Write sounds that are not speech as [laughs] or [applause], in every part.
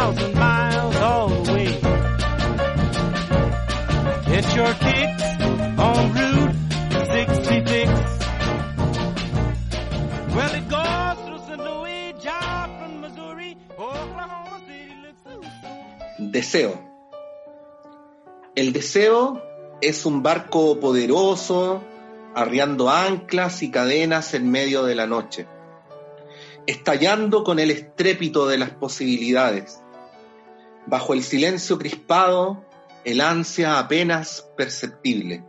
Thousand miles away. Get your kicks on Route 66. Well, it goes through St. Louis, Joplin, Missouri, Oklahoma City looks Deseo. El deseo es un barco poderoso, arriando anclas y cadenas en medio de la noche estallando con el estrépito de las posibilidades. Bajo el silencio crispado, el ansia apenas perceptible.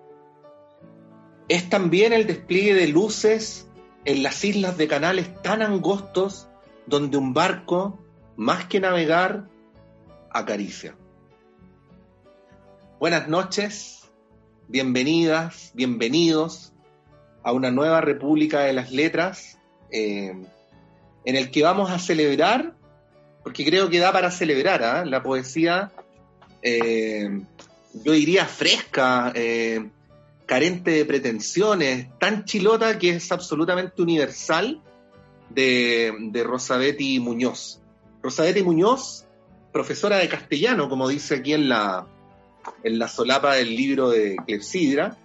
Es también el despliegue de luces en las islas de canales tan angostos donde un barco, más que navegar, acaricia. Buenas noches, bienvenidas, bienvenidos a una nueva República de las Letras. Eh, en el que vamos a celebrar, porque creo que da para celebrar ¿ah? la poesía, eh, yo diría fresca, eh, carente de pretensiones, tan chilota que es absolutamente universal de, de Rosabetti Muñoz. Rosabetti Muñoz, profesora de castellano, como dice aquí en la, en la solapa del libro de Clepsidra,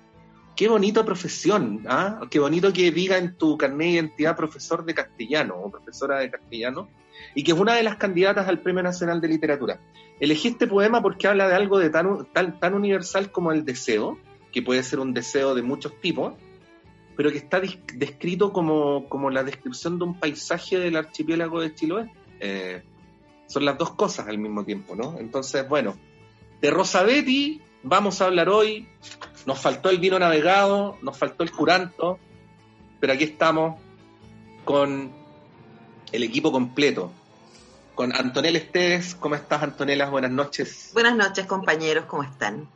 qué bonita profesión, ¿ah? qué bonito que diga en tu carnet de identidad profesor de castellano o profesora de castellano, y que es una de las candidatas al Premio Nacional de Literatura. Elegí este poema porque habla de algo de tan, tan, tan universal como el deseo, que puede ser un deseo de muchos tipos, pero que está descrito como, como la descripción de un paisaje del archipiélago de Chiloé. Eh, son las dos cosas al mismo tiempo, ¿no? Entonces, bueno, de Rosabetti vamos a hablar hoy. Nos faltó el vino navegado, nos faltó el curanto, pero aquí estamos con el equipo completo. Con Antonella Esteves, ¿cómo estás Antonella? Buenas noches. Buenas noches compañeros, ¿cómo están?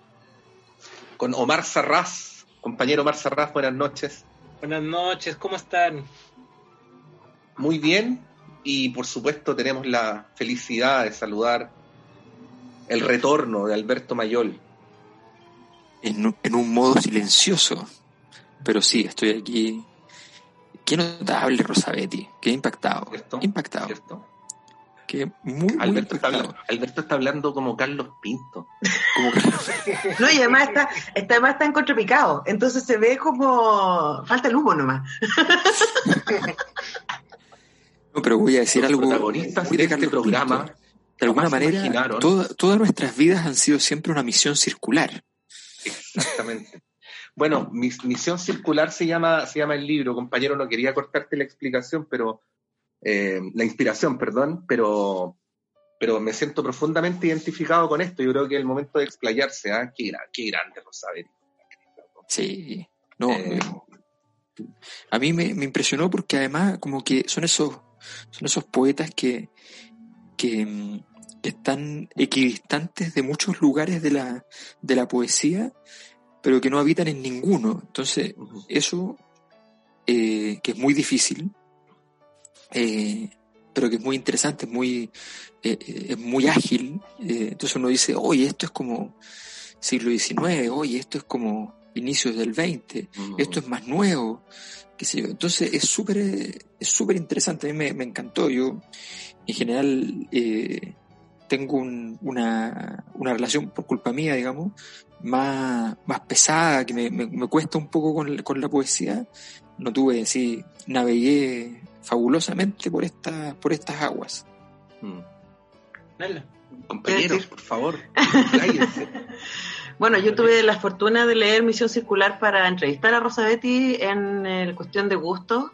Con Omar Sarraz, compañero Omar Sarraz, buenas noches. Buenas noches, ¿cómo están? Muy bien, y por supuesto tenemos la felicidad de saludar el retorno de Alberto Mayol en, un modo silencioso. Pero sí, estoy aquí. Qué notable Rosabetti, qué impactado. Impactado. Que muy, Alberto, está hablando, Alberto, está hablando, como Carlos Pinto. [laughs] no, y además está, está, además está en contrapicado, entonces se ve como. falta el humo nomás. [laughs] no, pero voy a decir algo. Protagonistas de este programa. De alguna manera, todas nuestras vidas han sido siempre una misión circular. Exactamente. Bueno, mi, Misión Circular se llama, se llama el libro, compañero, no quería cortarte la explicación, pero eh, la inspiración, perdón, pero, pero me siento profundamente identificado con esto. Yo creo que es el momento de explayarse, ¿ah? Qué, qué grande Rosabetti. Sí, no. Eh, a mí me, impresionó porque además como que son esos, son esos poetas que, que, están equidistantes de muchos lugares de la, de la poesía, pero que no habitan en ninguno. Entonces, eso, eh, que es muy difícil, eh, pero que es muy interesante, es muy, eh, es muy ágil. entonces uno dice, oye, esto es como siglo XIX, oye, esto es como inicios del XX, esto es más nuevo, qué sé yo. Entonces es súper es súper interesante, a mí me, me, encantó. Yo, en general, eh, tengo una, una, relación, por culpa mía, digamos, más, más pesada, que me, me, cuesta un poco con, con, la poesía. No tuve, sí, navegué fabulosamente por, esta, por estas aguas. Mm. Compañeros, por favor. [laughs] bueno, yo tuve la fortuna de leer Misión Circular para entrevistar a Rosabetti en el cuestión de gusto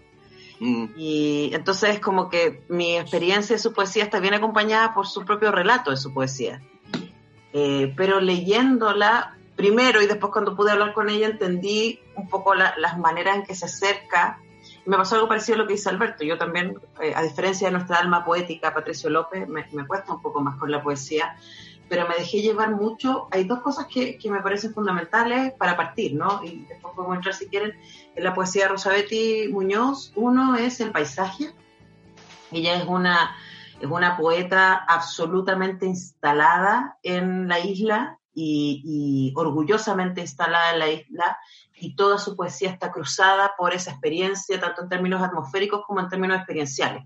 Mm. Y entonces como que mi experiencia de su poesía está bien acompañada por su propio relato de su poesía. Eh, pero leyéndola primero y después cuando pude hablar con ella entendí un poco las maneras en que se acerca me pasó algo parecido a lo que dice Alberto. Yo también, eh, a diferencia de nuestra alma poética, Patricio López, me, cuesta un poco más con la poesía, pero me dejé llevar mucho. Hay dos cosas que, que me parecen fundamentales para partir, ¿no? Y después podemos entrar, si quieren, en la poesía de Rosabetti Muñoz. Uno es el paisaje. Ella es una, es una poeta absolutamente instalada en la isla y, orgullosamente instalada en la isla y toda su poesía está cruzada por esa experiencia, tanto en términos atmosféricos como en términos experienciales.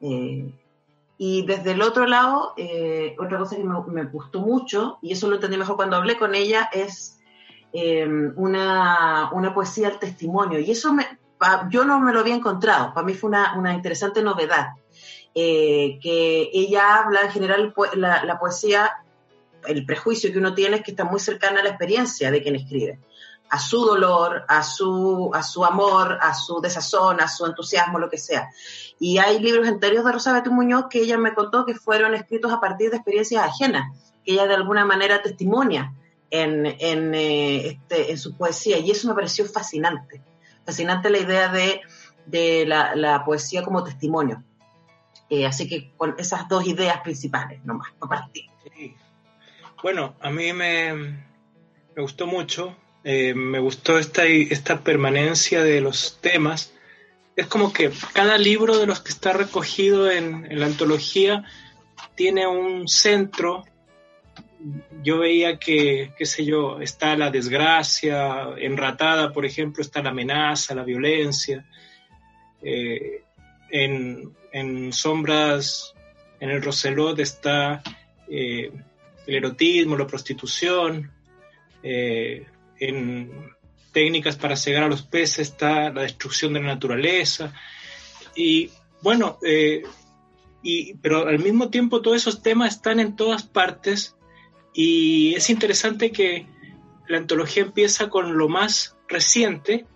Eh, y desde el otro lado, eh, otra cosa que me, gustó mucho, y eso lo entendí mejor cuando hablé con ella, es eh, una, una, poesía al testimonio. Y eso me, yo no me lo había encontrado, para mí fue una, una interesante novedad. que ella habla en general la, la poesía, el prejuicio que uno tiene es que está muy cercana a la experiencia de quien escribe a su dolor, a su, a su amor, a su desazón, a su entusiasmo, lo que sea. Y hay libros enteros de Rosa Betty Muñoz que ella me contó que fueron escritos a partir de experiencias ajenas, que ella de alguna manera testimonia en, en, eh, este, su poesía. Y eso me pareció fascinante. Fascinante la idea de, de la, poesía como testimonio. Eh, así que con esas dos ideas principales, nomás, a partir. Bueno, a mí me, me gustó mucho eh, me gustó esta, esta permanencia de los temas. Es como que cada libro de los que está recogido en, la antología tiene un centro. Yo veía que, qué sé yo, está la desgracia, enratada, por ejemplo, está la amenaza, la violencia. Eh, en, sombras, en el Roselot está eh, el erotismo, la prostitución, en técnicas para cegar a los peces está la destrucción de la naturaleza. Y bueno, eh, y, pero al mismo tiempo todos esos temas están en todas partes y es interesante que la antología empieza con lo más reciente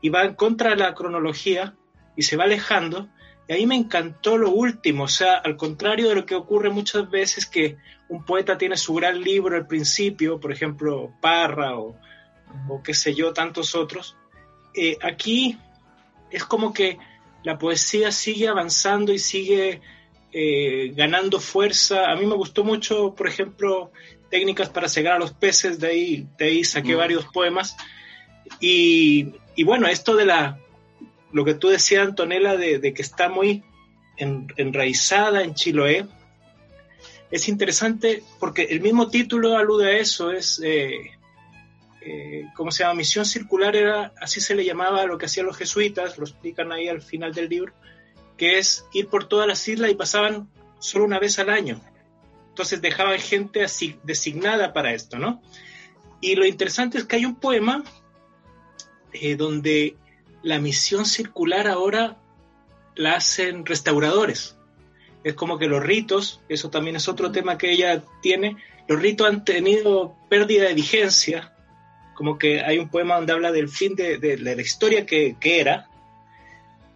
y va en contra de la cronología y se va alejando. Y ahí me encantó lo último, o sea, al contrario de lo que ocurre muchas veces que un poeta tiene su gran libro al principio, por ejemplo, Parra o, o qué sé yo, tantos otros, eh, aquí es como que la poesía sigue avanzando y sigue eh, ganando fuerza. A mí me gustó mucho, por ejemplo, técnicas para cegar a los peces, de ahí, de ahí saqué mm. varios poemas. Y, bueno, esto de la, lo que tú decías, Antonella, de, que está muy enraizada en Chiloé, es interesante porque el mismo título alude a eso, es eh, eh, ¿cómo se llama? Misión circular era, así se le llamaba a lo que hacían los jesuitas, lo explican ahí al final del libro, que es ir por todas las islas y pasaban solo una vez al año. Entonces dejaban gente así, designada para esto, ¿no? Y lo interesante es que hay un poema eh, donde la misión circular ahora la hacen restauradores. Es como que los ritos, eso también es otro tema que ella tiene, los ritos han tenido pérdida de vigencia como que hay un poema donde habla del fin de, la historia que, era,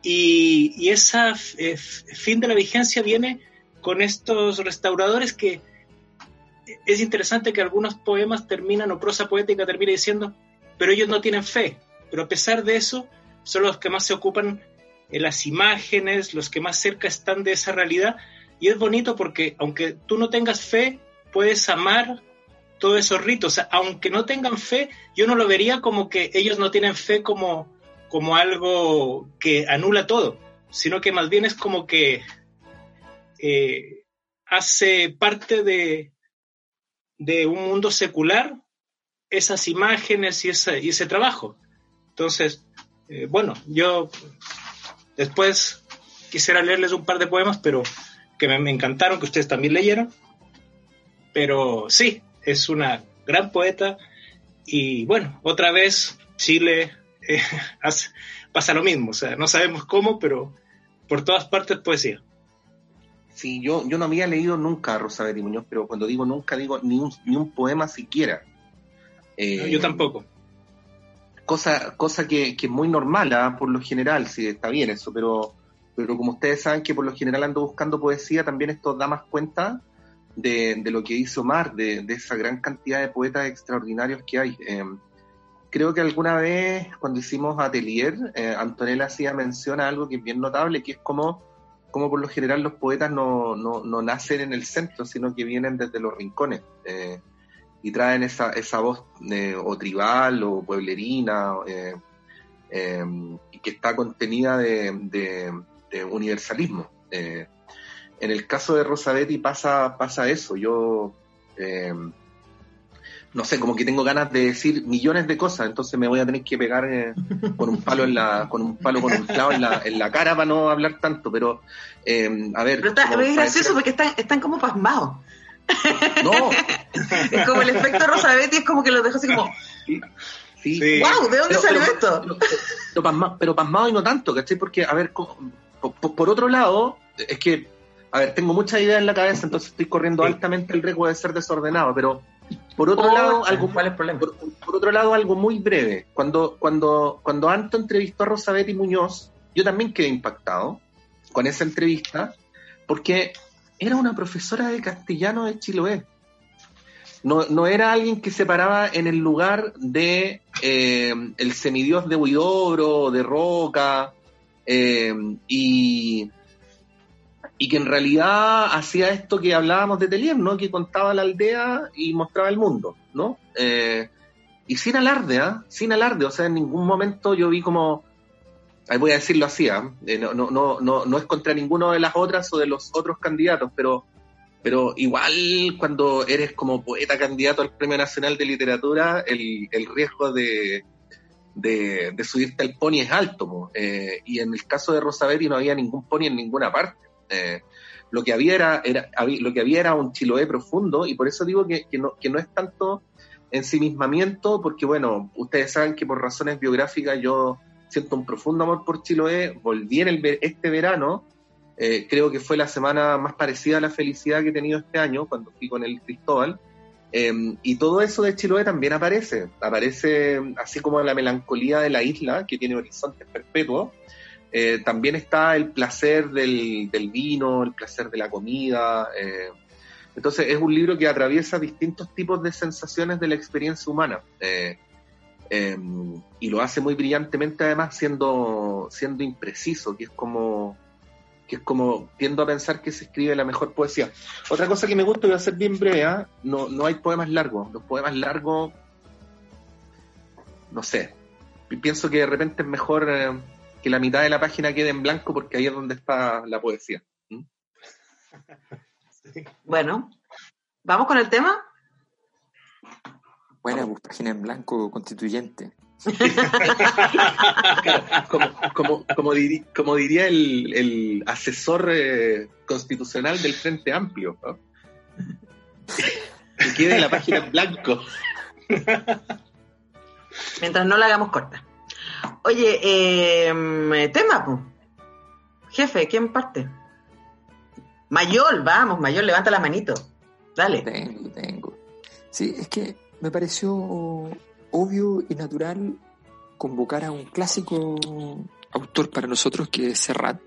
y, y ese eh, fin de la vigencia viene con estos restauradores que es interesante que algunos poemas terminan, o prosa poética termina diciendo, pero ellos no tienen fe, pero a pesar de eso, son los que más se ocupan en las imágenes, los que más cerca están de esa realidad, y es bonito porque aunque tú no tengas fe, puedes amar todos esos ritos. aunque no tengan fe, yo no lo vería como que ellos no tienen fe como, como algo que anula todo, sino que más bien es como que eh, hace parte de, de un mundo secular esas imágenes y ese, y ese trabajo. Entonces, eh, bueno, yo después quisiera leerles un par de poemas, pero que me, me encantaron, que ustedes también leyeron. Pero sí, es una gran poeta y bueno, otra vez Chile eh, [laughs] pasa lo mismo, o sea, no sabemos cómo, pero por todas partes poesía. Sí, yo, yo no había leído nunca a Rosa Muñoz, pero cuando digo nunca digo ni un, ni un poema siquiera. Eh, yo tampoco. Cosa, cosa que, que es muy normal, ¿ah? por lo general, sí, está bien eso, pero, pero como ustedes saben que por lo general ando buscando poesía, también esto da más cuenta de, lo que hizo Mar, de, esa gran cantidad de poetas extraordinarios que hay. Eh, creo que alguna vez cuando hicimos Atelier, eh, Antonella hacía mención a algo que es bien notable, que es como, como por lo general los poetas no, no, nacen en el centro, sino que vienen desde los rincones eh, y traen esa, esa voz eh, o tribal o pueblerina que está contenida de, de universalismo. En el caso de Rosabetti pasa, pasa eso. Yo no sé, como que tengo ganas de decir millones de cosas, entonces me voy a tener que pegar eh, con un palo en la, con un palo con un clavo en la, en la cara para no hablar tanto, pero eh, a ver. Pero está, es gracioso porque están, están como pasmados. No. [laughs] es como el efecto Rosabetti, es como que los dejo así como. Sí. sí. ¡Wow! ¿De dónde salió esto? Pero, pasmado, y no tanto, ¿cachai? Porque, a ver, por, otro lado, es que, a ver, tengo muchas ideas en la cabeza, entonces estoy corriendo altamente el riesgo de ser desordenado, pero por otro lado, algo, Por, otro lado, algo muy breve. Cuando, cuando, cuando Anto entrevistó a Rosabetti Muñoz, yo también quedé impactado con esa entrevista, porque era una profesora de castellano de Chiloé. No, no era alguien que se paraba en el lugar de eh, el semidios de Huidobro, de Roca, eh, y, y que en realidad hacía esto que hablábamos de Telier, ¿no? Que contaba la aldea y mostraba el mundo, ¿no? Eh, y sin alarde, ¿ah? Sin alarde, o sea, en ningún momento yo vi como, ahí voy a decirlo así, ¿ah? eh, no, no, no, no, no es contra ninguno de las otras o de los otros candidatos, pero, pero igual cuando eres como poeta candidato al Premio Nacional de Literatura, el, riesgo de, de, subirte al pony es alto, eh, y en el caso de Rosavetti no había ningún pony en ninguna parte. Eh, lo que había era, era, lo que había era un Chiloé profundo y por eso digo que, no, que no es tanto ensimismamiento, porque bueno, ustedes saben que por razones biográficas yo siento un profundo amor por Chiloé, volví en este verano, eh, creo que fue la semana más parecida a la felicidad que he tenido este año, cuando fui con el Cristóbal, em, y todo eso de Chiloé también aparece, aparece así como la melancolía de la isla, que tiene horizontes perpetuos, eh, también está el placer del, vino, el placer de la comida. Eh, entonces es un libro que atraviesa distintos tipos de sensaciones de la experiencia humana. Eh, em, y lo hace muy brillantemente además siendo, siendo impreciso, que es como que es como tiendo a pensar que se escribe la mejor poesía. Otra cosa que me gusta, voy a ser bien breve, ¿ah? no, no hay poemas largos. Los poemas largos, no sé, pienso que de repente es mejor que la mitad de la página quede en blanco porque ahí es donde está la poesía. ¿Mm? [laughs] Bueno, ¿vamos con el tema? Buena, pues, página en blanco constituyente. [laughs] como, diría el, asesor eh, constitucional del Frente Amplio, que quede la página en blanco. Mientras no la hagamos corta. Oye, eh, tema, jefe, ¿quién parte? Mayor, vamos, Mayor, levanta la manito. Dale. Tengo, tengo. Sí, es que me pareció obvio y natural convocar a un clásico autor para nosotros que es Serrat,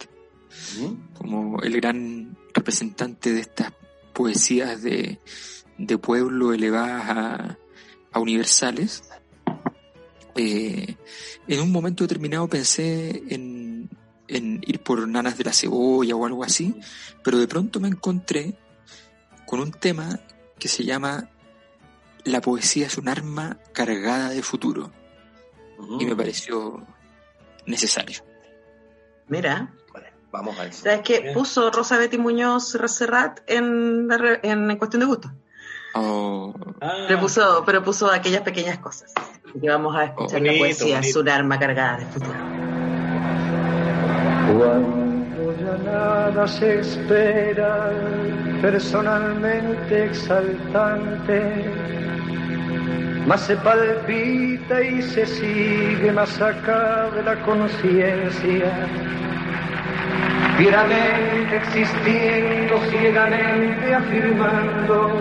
como el gran representante de estas poesías de, pueblo elevadas a universales. Eh, en un momento determinado pensé en, ir por nanas de la cebolla o algo así, pero de pronto me encontré con un tema que se llama La poesía es un arma cargada de futuro. Y me pareció necesario. Mira. vamos a eso. ¿Sabes qué? Puso Rosa Betty Muñoz Serrat en, en cuestión de gusto. Oh. Pero, puso, pero puso aquellas pequeñas cosas. Que vamos a escuchar la poesía, es un arma cargada de futuro. Cuando ya nada se espera, personalmente exaltante, más se palpita y se sigue más acá de la conciencia. Fieramente existiendo, ciegamente afirmando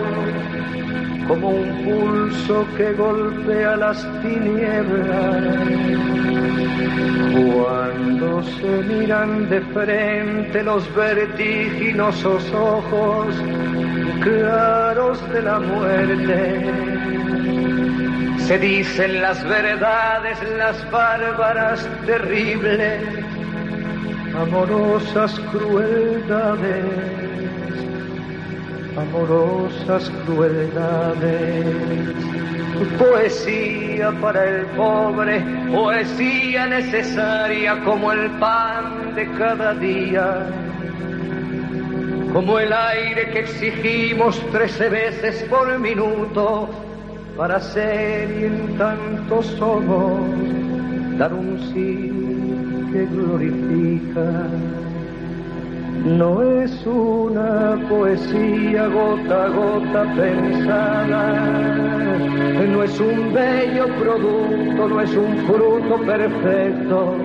como un pulso que golpea las tinieblas. Cuando se miran de frente los vertiginosos ojos claros de la muerte, se dicen las verdades, las bárbaras, terribles, amorosas crueldades amorosas crueldades. Poesía para el pobre, poesía necesaria como el pan de cada día, como el aire que exigimos trece veces por minuto para ser y en tanto somos dar un sí que glorifica. No es una poesía gota a gota pensada, no es un bello producto, no es un fruto perfecto.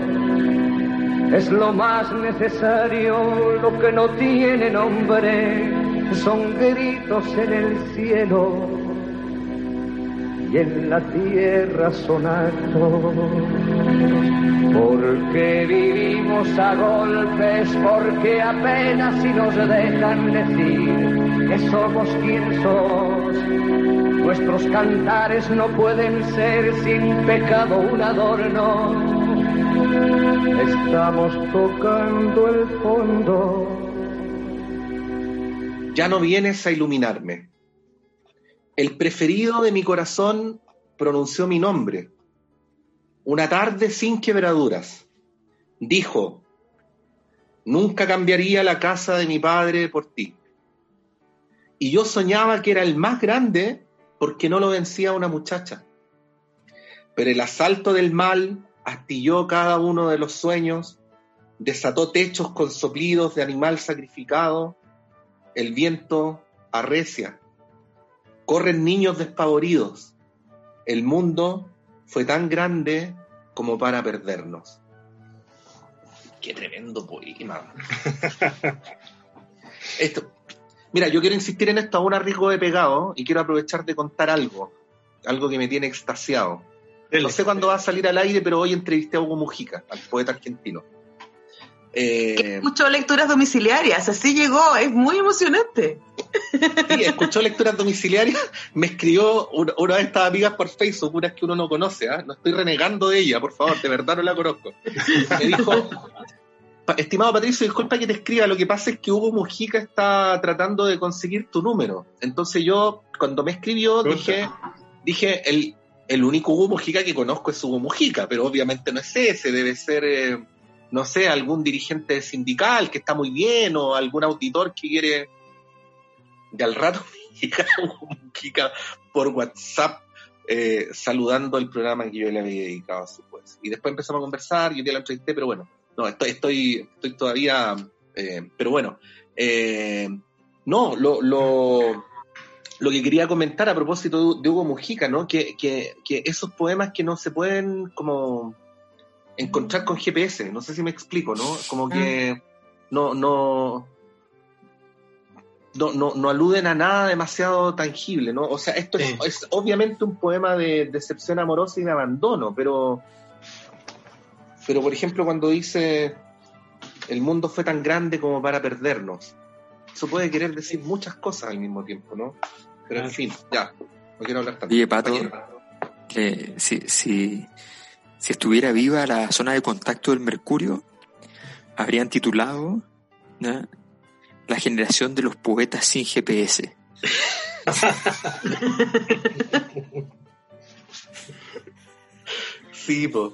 Es lo más necesario, lo que no tiene nombre, son gritos en el cielo y en la tierra son. Porque vivimos a golpes, porque apenas si nos dejan decir que somos quien sos. Nuestros cantares no pueden ser sin pecado un adorno. Estamos tocando el fondo. Ya no vienes a iluminarme. El preferido de mi corazón pronunció mi nombre una tarde sin quebraduras. Dijo, nunca cambiaría la casa de mi padre por ti. Y yo soñaba que era el más grande porque no lo vencía una muchacha. Pero el asalto del mal astilló cada uno de los sueños, desató techos con soplidos de animal sacrificado, el viento arrecia, corren niños despavoridos, el mundo fue tan grande como para perdernos. Qué tremendo poema. [laughs] esto, mira, yo quiero insistir en esto a un arriesgo de pegado y quiero aprovechar de contar algo, algo que me tiene extasiado. No sé cuándo va a salir al aire, pero hoy entrevisté a Hugo Mujica, al poeta argentino. Eh, escuchó lecturas domiciliarias, así llegó, es muy emocionante. Sí, escuchó lecturas domiciliarias, me escribió una, de estas amigas por Facebook, unas que uno no conoce, ¿ah? no estoy renegando de ella, por favor, de verdad no la conozco. Me dijo, estimado Patricio, disculpa que te escriba, lo que pasa es que Hugo Mujica está tratando de conseguir tu número. Entonces yo, cuando me escribió, dije, dije el, el único Hugo Mujica que conozco es Hugo Mujica, pero obviamente no es ese, debe ser... Eh, no sé, algún dirigente sindical que está muy bien o algún auditor que quiere de al rato [laughs] por WhatsApp eh, saludando el programa que yo le había dedicado a su pues. Y después empezamos a conversar, yo día la entrevisté, pero bueno, no, estoy, estoy, estoy todavía, eh, pero bueno, eh, no, lo, lo, lo, que quería comentar a propósito de, Hugo Mujica, ¿no? Que, que esos poemas que no se pueden como encontrar con GPS, no sé si me explico, ¿no? Como que mm. no, no, no, no, aluden a nada demasiado tangible, ¿no? O sea, esto es, obviamente un poema de decepción amorosa y de abandono, pero, pero por ejemplo cuando dice el mundo fue tan grande como para perdernos, eso puede querer decir muchas cosas al mismo tiempo, ¿no? Pero en fin, ya, no quiero hablar tanto. Oye, Pato, que si, si, si estuviera viva la zona de contacto del Mercurio, habrían titulado La generación de los poetas sin GPS. [laughs] sí, pues.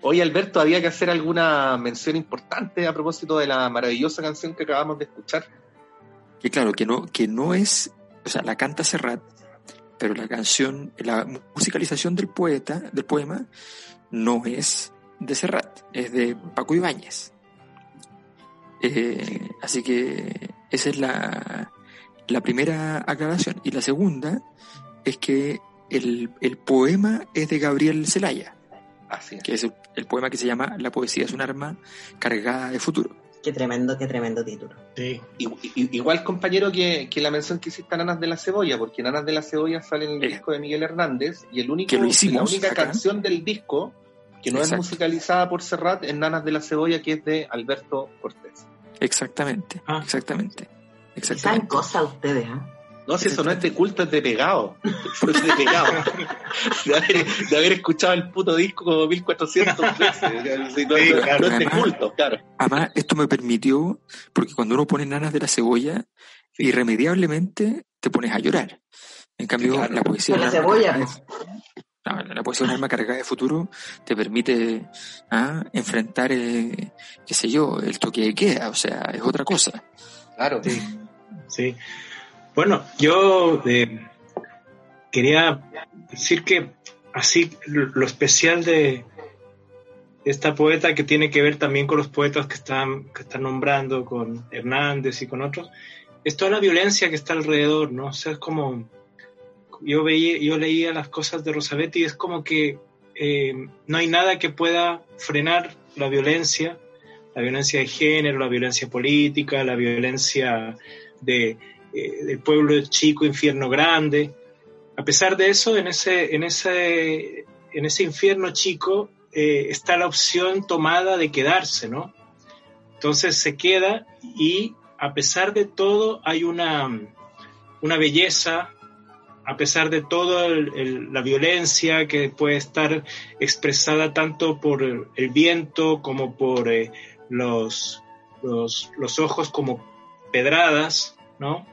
Oye, Alberto, había que hacer alguna mención importante a propósito de la maravillosa canción que acabamos de escuchar. Que claro, que no, que no es, o sea, la canta Serrat, pero la canción, la musicalización del poeta, del poema, no es de Serrat, es de Paco Ibáñez. Eh, así que esa es la, la, primera aclaración. Y la segunda es que el, poema es de Gabriel Zelaya, Así que es el, poema que se llama La poesía es un arma cargada de futuro. Qué tremendo, qué tremendo título. Sí. Igual, compañero, que, la mención que hiciste a Nanas de la Cebolla, porque Nanas de la Cebolla sale en el disco de Miguel Hernández y el único, la única canción del disco que no es musicalizada por Serrat es Nanas de la Cebolla, que es de Alberto Cortés. Exactamente, ah. exactamente. exactamente. Saben cosas ustedes, ¿eh? No, si eso no es de culto, es de pegado. [laughs] es de pegado. De haber, escuchado el puto disco como 1400 veces. No, es de culto, claro. Además, esto me permitió, porque cuando uno pone nanas de la cebolla, irremediablemente te pones a llorar. En cambio, la poesía. la cebolla. La poesía de un alma cargada de futuro te permite ¿ah? enfrentar, eh, qué sé yo, el toque de queda, o sea, es otra cosa. Claro. Sí. sí. Bueno, yo eh, quería decir que así lo especial de esta poeta que tiene que ver también con los poetas que están, que están nombrando, con Hernández y con otros, es toda la violencia que está alrededor, ¿no? O sea, es como, yo veía, yo leía las cosas de Rosabetti y es como que eh, no hay nada que pueda frenar la violencia, la violencia de género, la violencia política, la violencia de, eh, del pueblo chico, infierno grande. A pesar de eso, en ese, en ese, en ese infierno chico eh, está la opción tomada de quedarse, ¿no? Entonces se queda y a pesar de todo hay una, una belleza, a pesar de todo la violencia que puede estar expresada tanto por el, viento como por eh, los, los, los, ojos como pedradas, ¿no?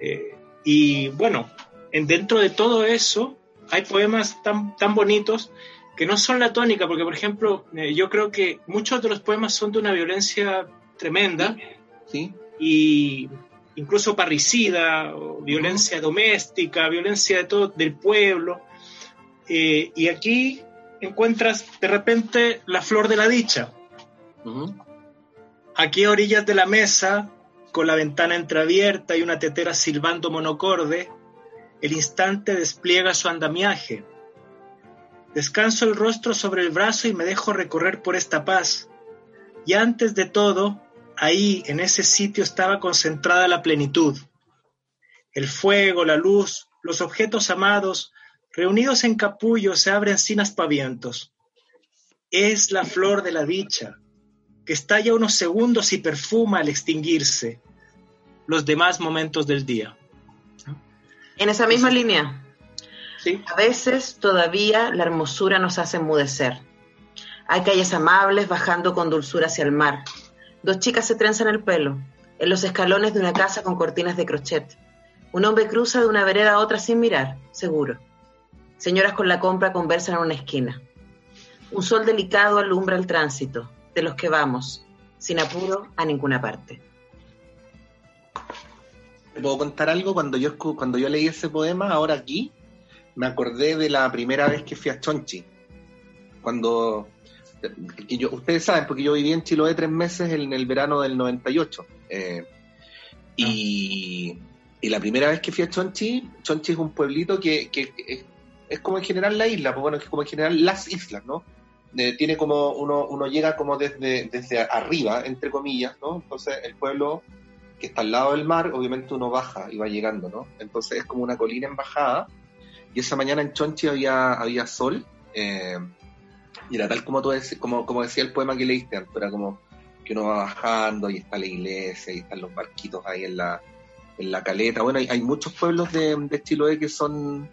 Eh, y bueno, en, dentro de todo eso hay poemas tan, tan bonitos que no son la tónica, porque por ejemplo, eh, yo creo que muchos de los poemas son de una violencia tremenda, ¿sí? y incluso parricida, o violencia doméstica, violencia de todo, del pueblo. Eh, y aquí encuentras de repente la flor de la dicha. Aquí a orillas de la mesa con la ventana entreabierta y una tetera silbando monocorde, el instante despliega su andamiaje. Descanso el rostro sobre el brazo y me dejo recorrer por esta paz. Y antes de todo, ahí, en ese sitio, estaba concentrada la plenitud. El fuego, la luz, los objetos amados, reunidos en capullo, se abren sin aspavientos. Es la flor de la dicha, que estalla unos segundos y perfuma al extinguirse los demás momentos del día. En esa misma línea, ¿Sí? a veces todavía la hermosura nos hace enmudecer. Hay calles amables bajando con dulzura hacia el mar. Dos chicas se trenzan el pelo, en los escalones de una casa con cortinas de crochet. Un hombre cruza de una vereda a otra sin mirar, seguro. Señoras con la compra conversan en una esquina. Un sol delicado alumbra el tránsito, de los que vamos, sin apuro, a ninguna parte. ¿Te puedo contar algo? Cuando yo, cuando yo leí ese poema, ahora aquí, me acordé de la primera vez que fui a Chonchi. Cuando. Yo, ustedes saben, porque yo viví en Chiloé tres meses en el verano del 98. Eh, y, y, la primera vez que fui a Chonchi, Chonchi es un pueblito que, es, como en general la isla, pues bueno, es como en general las islas, ¿no? tiene como uno, uno llega como desde, desde arriba, entre comillas, ¿no? Entonces el pueblo que está al lado del mar, obviamente uno baja y va llegando, ¿no? Entonces es como una colina en bajada. Y esa mañana en Chonchi había, había sol. Eh, y era tal como, tú como, como decía el poema que leíste antes, era como que uno va bajando y está la iglesia y están los barquitos ahí en la, en la caleta. Bueno, hay, muchos pueblos de, de Chiloé que son,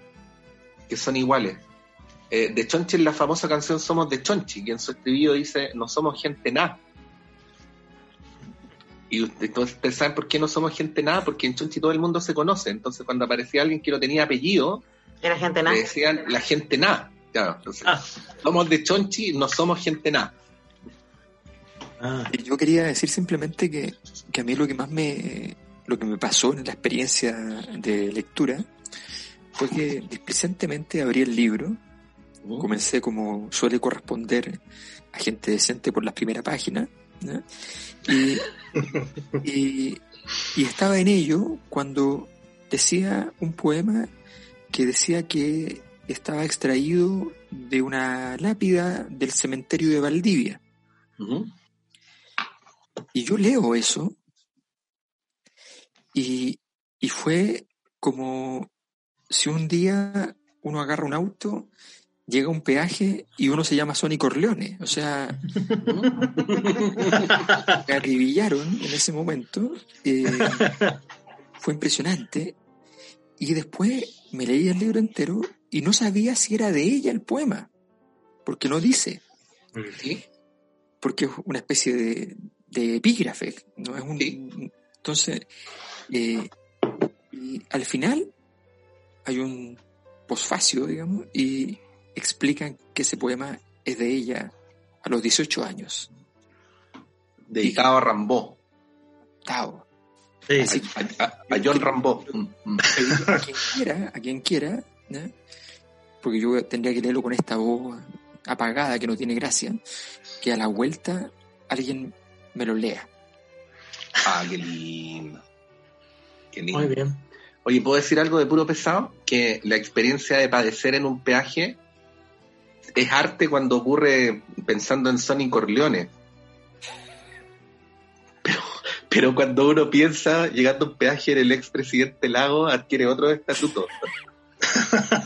que son iguales. Eh, de Chonchi en la famosa canción Somos de Chonchi, que en su escribido dice, no somos gente nada y ustedes saben por qué no somos gente nada, porque en Chonchi todo el mundo se conoce. Entonces, cuando aparecía alguien que no tenía apellido, era gente nada. decían la gente nada. Ah. somos de Chonchi, no somos gente nada. Ah. Yo quería decir simplemente que, a mí lo que más me lo que me pasó en la experiencia de lectura fue que displicentemente abrí el libro, uh. comencé como suele corresponder a gente decente por la primera página, [laughs] y, estaba en ello cuando decía un poema que decía que estaba extraído de una lápida del cementerio de Valdivia. y yo leo eso y, y fue como si un día uno agarra un auto, llega a un peaje y uno se llama Sonny Corleone. O sea, [laughs] me acribillaron en ese momento. Eh, fue impresionante. Y después me leí el libro entero y no sabía si era de ella el poema, porque no dice. ¿Sí? Porque es una especie de, de epígrafe, no es un. Entonces, eh, y al final hay un posfacio, digamos, y explican que ese poema es de ella a los 18 años. Dedicado a Rambó. Tao. Sí, a, John Rambó. Mm, mm. A quien quiera, a quien quiera, porque yo tendría que leerlo con esta voz apagada que no tiene gracia, que a la vuelta alguien me lo lea. Ah, qué lindo. Qué lindo. Muy bien. Oye, ¿puedo decir algo de puro pesado? Que la experiencia de padecer en un peaje es arte cuando ocurre pensando en Sonny Corleone. Pero, pero cuando uno piensa llegando a un peaje en el expresidente Lago, adquiere otro estatuto. [laughs]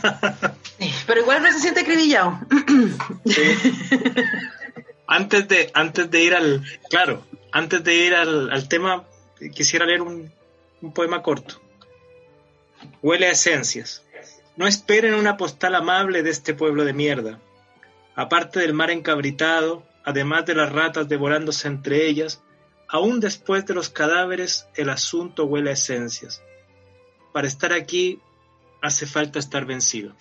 Pero igual no se siente acribillado. [clears throat] Antes de, antes de ir al, claro, antes de ir al, tema, quisiera leer un, un poema corto. Huele a esencias. No esperen una postal amable de este pueblo de mierda. Aparte del mar encabritado, además de las ratas devorándose entre ellas, aún después de los cadáveres el asunto huele a esencias. Para estar aquí hace falta estar vencido.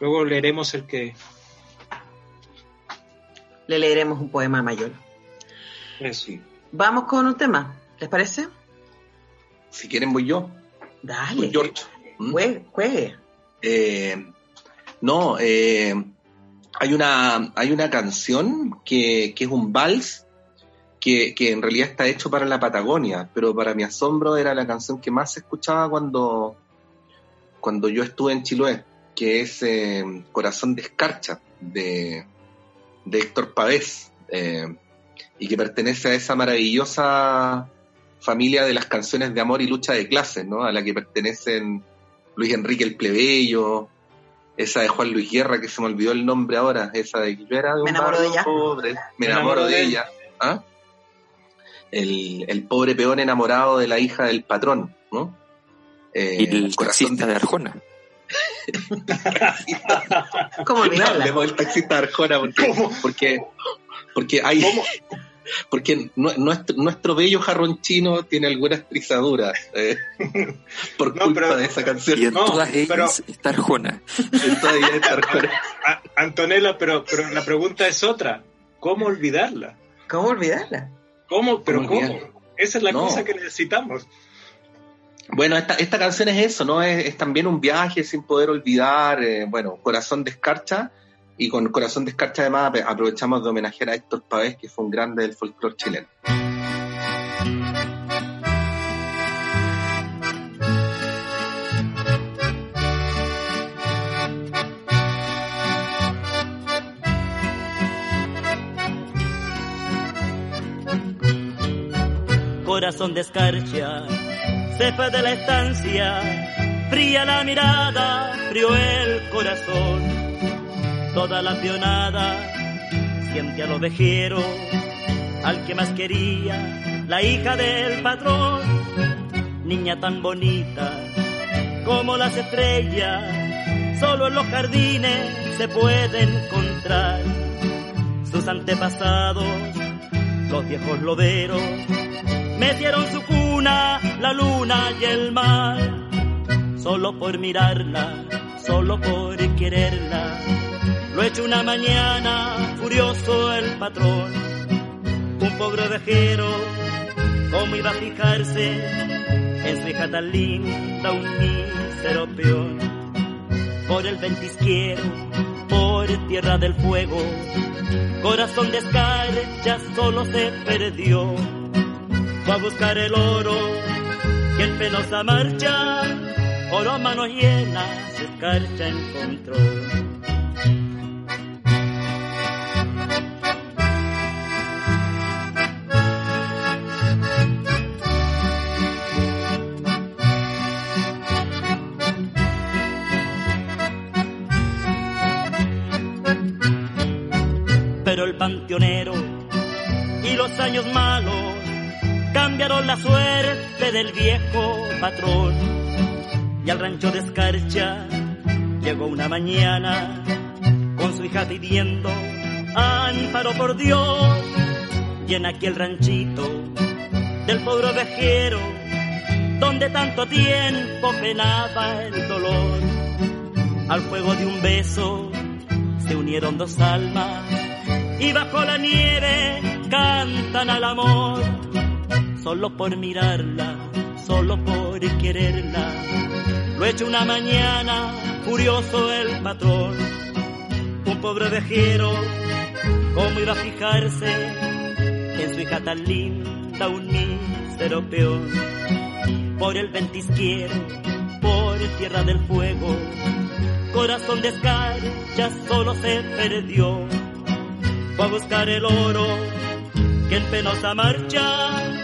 Luego leeremos el que... Le leeremos un poema mayor. Eso. Vamos con un tema, ¿les parece? Si quieren voy yo. Dale. George. ¿Mm? Juegue. Eh, no, eh, hay, una, hay una canción que, que es un vals que, que, en realidad está hecho para la Patagonia, pero para mi asombro era la canción que más se escuchaba cuando, cuando yo estuve en Chiloé, que es eh, Corazón de Escarcha, de, de Héctor Pavés, y que pertenece a esa maravillosa familia de las canciones de amor y lucha de clases, ¿no? A la que pertenecen Luis Enrique el Plebeyo, esa de Juan Luis Guerra, que se me olvidó el nombre ahora, esa de Me enamoro de ella. me, enamoro, de, ella. ¿Ah? El, el, pobre peón enamorado de la hija del patrón, ¿no? Eh, y el taxista de Arjona. ¿Cómo olvidarla? No, el taxista de Arjona porque, porque, porque hay, porque nuestro, bello jarrón chino tiene algunas trizaduras eh, por culpa de esa canción. Y en todas ellas está Arjona. En todas ellas está Arjona. Antonella, pero, pero la pregunta es otra. ¿Cómo olvidarla? ¿Cómo olvidarla? ¿Cómo? ¿Pero cómo? Esa es la cosa que necesitamos. Bueno, esta, esta canción es eso, ¿no? Es, también un viaje sin poder olvidar, eh, bueno, corazón de escarcha, y con Corazón de Escarcha además aprovechamos de homenajear a Héctor Pavés, que fue un grande del folclore chileno. Corazón de escarcha, cepa de la estancia, fría la mirada, frío el corazón. Toda la pionada siente al ovejero, al que más quería, la hija del patrón, niña tan bonita como las estrellas, solo en los jardines se puede encontrar. Sus antepasados, los viejos loderos, metieron su la luna y el mar, solo por mirarla, solo por quererla lo hecho una mañana, furioso el patrón, un pobre ovejero, cómo iba a fijarse en su hija tan linda, un mísero peón. Por el ventisquiero, por tierra del fuego, corazón de escarcha solo se perdió fue a buscar el oro y en penosa marcha por las manos llenas su escarcha encontró. Pero el panteonero y los años malos cambiaron la suerte del viejo patrón. Y al rancho de Escarcha llegó una mañana con su hija pidiendo amparo por Dios. Y en aquel ranchito del pobre ovejero, donde tanto tiempo penaba el dolor, al fuego de un beso se unieron dos almas y bajo la nieve cantan al amor, solo por mirarla, solo por quererla. Lo hecho una mañana, furioso el patrón, un pobre vejero, cómo iba a fijarse en su hija tan linda, un mísero peón, por el ventisquiero, por tierra del fuego corazón de escarcha solo se perdió. Fue a buscar el oro que en penosa marcha,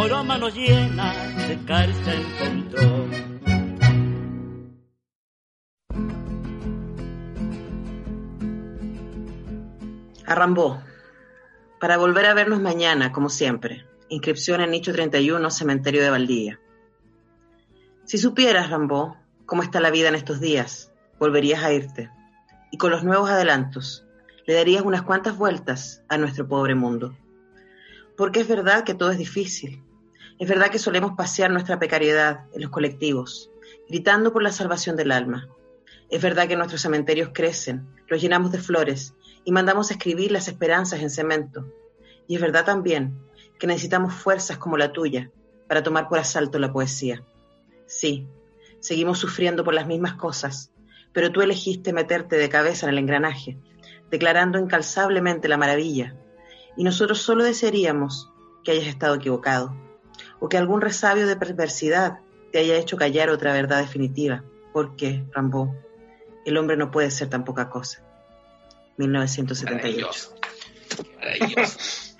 a. Arrambó. Para volver a vernos mañana, como siempre. Inscripción en Nicho 31, Cementerio de Valdivia. Si supieras, Rambó, cómo está la vida en estos días, volverías a irte. Y con los nuevos adelantos, le darías unas cuantas vueltas a nuestro pobre mundo. Porque es verdad que todo es difícil. Es verdad que solemos pasear nuestra precariedad en los colectivos, gritando por la salvación del alma. Es verdad que nuestros cementerios crecen, los llenamos de flores y mandamos escribir las esperanzas en cemento. Y es verdad también que necesitamos fuerzas como la tuya para tomar por asalto la poesía. Sí, seguimos sufriendo por las mismas cosas, pero tú elegiste meterte de cabeza en el engranaje, declarando incalzablemente la maravilla, y nosotros solo desearíamos que hayas estado equivocado, o que algún resabio de perversidad te haya hecho callar otra verdad definitiva, porque, Rambo, el hombre no puede ser tan poca cosa. 1978.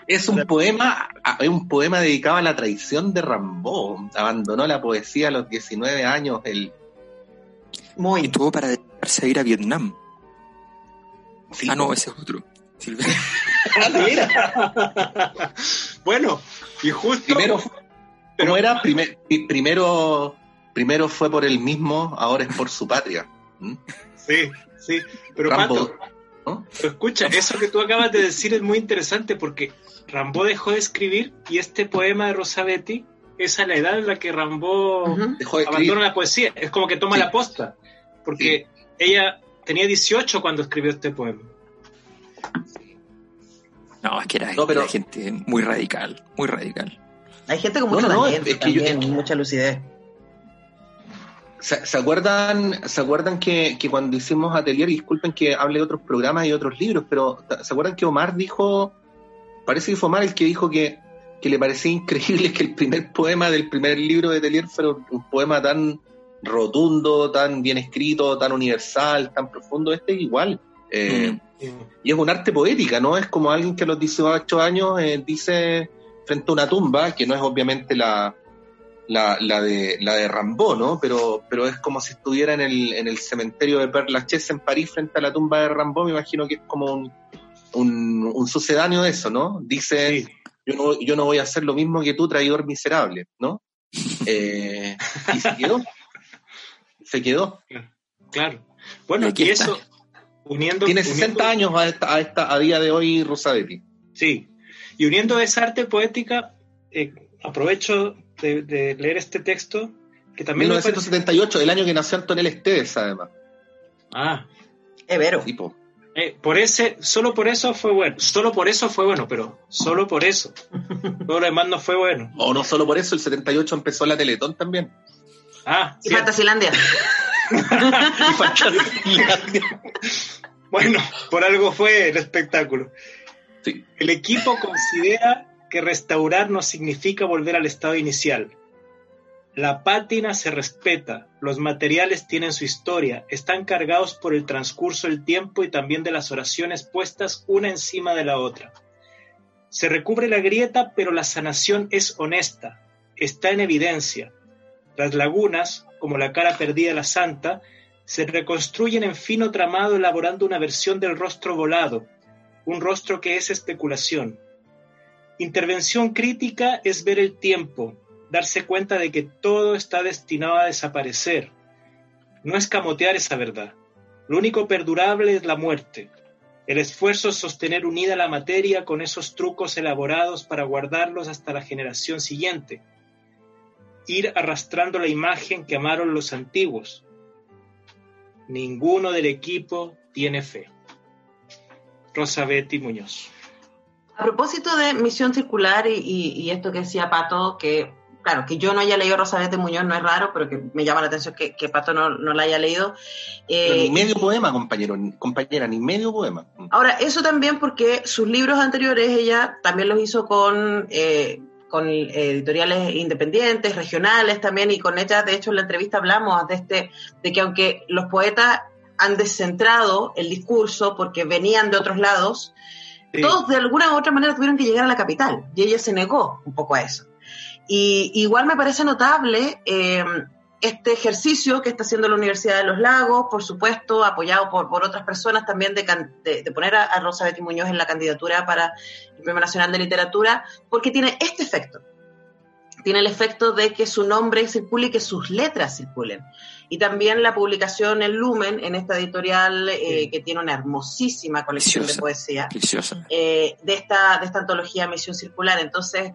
Es un poema, es un poema dedicado a la traición de Rambo. Abandonó la poesía a los 19 años, el muy. Y tuvo para dedicarse a ir a Vietnam. ah, no, ese es otro. [laughs] [laughs] bueno, y justo. Primero, pero, era? primero, primero fue por él mismo, ahora es por su patria. ¿Mm? Sí, sí. Pero Pato, escucha, eso que tú acabas de decir es muy interesante porque Rambo dejó de escribir y este poema de Rosabetti es a la edad en la que Rambo abandona la poesía. Es como que toma la posta porque ella tenía 18 cuando escribió este poema. No, es que era, gente muy radical, muy radical. Hay gente con mucho no, mucha lucidez. ¿Se, acuerdan, ¿se acuerdan que, cuando hicimos Atelier, disculpen que hable de otros programas y otros libros, pero ¿se acuerdan que Omar dijo, parece que fue Omar el que dijo que, le parecía increíble que el primer poema del primer libro de Atelier fuera un poema tan, rotundo, tan bien escrito, tan universal, tan profundo, este es igual. Eh, mm. Y es un arte poética, ¿no? Es como alguien que a los 18 años eh, dice frente a una tumba, que no es obviamente la, la, de, la de Rambo, ¿no? Pero, pero es como si estuviera en el, en el cementerio de Père Lachaise en París frente a la tumba de Rambo, me imagino que es como un, un, sucedáneo de eso, ¿no? Dice, yo, no, yo no voy a hacer lo mismo que tú, traidor miserable, ¿no? Eh, y se quedó se quedó. Claro. Bueno, aquí eso, uniendo. Tiene 60 años a, esta, a, día de hoy Rosabetti. Sí. Y uniendo esa arte poética, eh, aprovecho de, leer este texto, que también. 1978, el año que nació Antonio Esteves, además. Ah. Evero. Tipo. Eh, por ese, solo por eso fue bueno. Solo por eso fue bueno, pero solo por eso. [laughs] Todo lo demás no fue bueno. O no solo por eso, el 78 empezó la Teletón también. Ah, y Fantasilandia. [laughs] y Fantasilandia. [laughs] bueno, por algo fue el espectáculo. El equipo considera que restaurar no significa volver al estado inicial. La pátina se respeta, los materiales tienen su historia, están cargados por el transcurso del tiempo y también de las oraciones puestas una encima de la otra. Se recubre la grieta, pero la sanación es honesta, está en evidencia. Las lagunas, como la cara perdida de la santa, se reconstruyen en fino tramado elaborando una versión del rostro volado. Un rostro que es especulación. Intervención crítica es ver el tiempo, darse cuenta de que todo está destinado a desaparecer. No escamotear esa verdad. Lo único perdurable es la muerte. El esfuerzo es sostener unida la materia con esos trucos elaborados para guardarlos hasta la generación siguiente. Ir arrastrando la imagen que amaron los antiguos. Ninguno del equipo tiene fe. Rosa Betty Muñoz. A propósito de misión circular y, esto que decía Pato, que claro, que yo no haya leído Rosa Muñoz no es raro, pero que me llama la atención que, Pato no, no, la haya leído. ni eh, medio poema, compañero, compañera, ni medio poema. Ahora, eso también porque sus libros anteriores ella también los hizo con, eh, con editoriales independientes, regionales también, y con ella, de hecho, en la entrevista hablamos de, este, de que aunque los poetas han descentrado el discurso porque venían de otros lados, todos de alguna u otra manera tuvieron que llegar a la capital, y ella se negó un poco a eso. Y igual me parece notable eh, este ejercicio que está haciendo la Universidad de los Lagos, por supuesto, apoyado por, por otras personas también de, de, poner a, Rosa Betty Muñoz en la candidatura para el Premio Nacional de Literatura, porque tiene este efecto. Tiene el efecto de que su nombre circule y que sus letras circulen. Y también la publicación en Lumen, en esta editorial eh, que tiene una hermosísima colección de poesía, eh, de, esta, de esta antología Misión Circular. Entonces,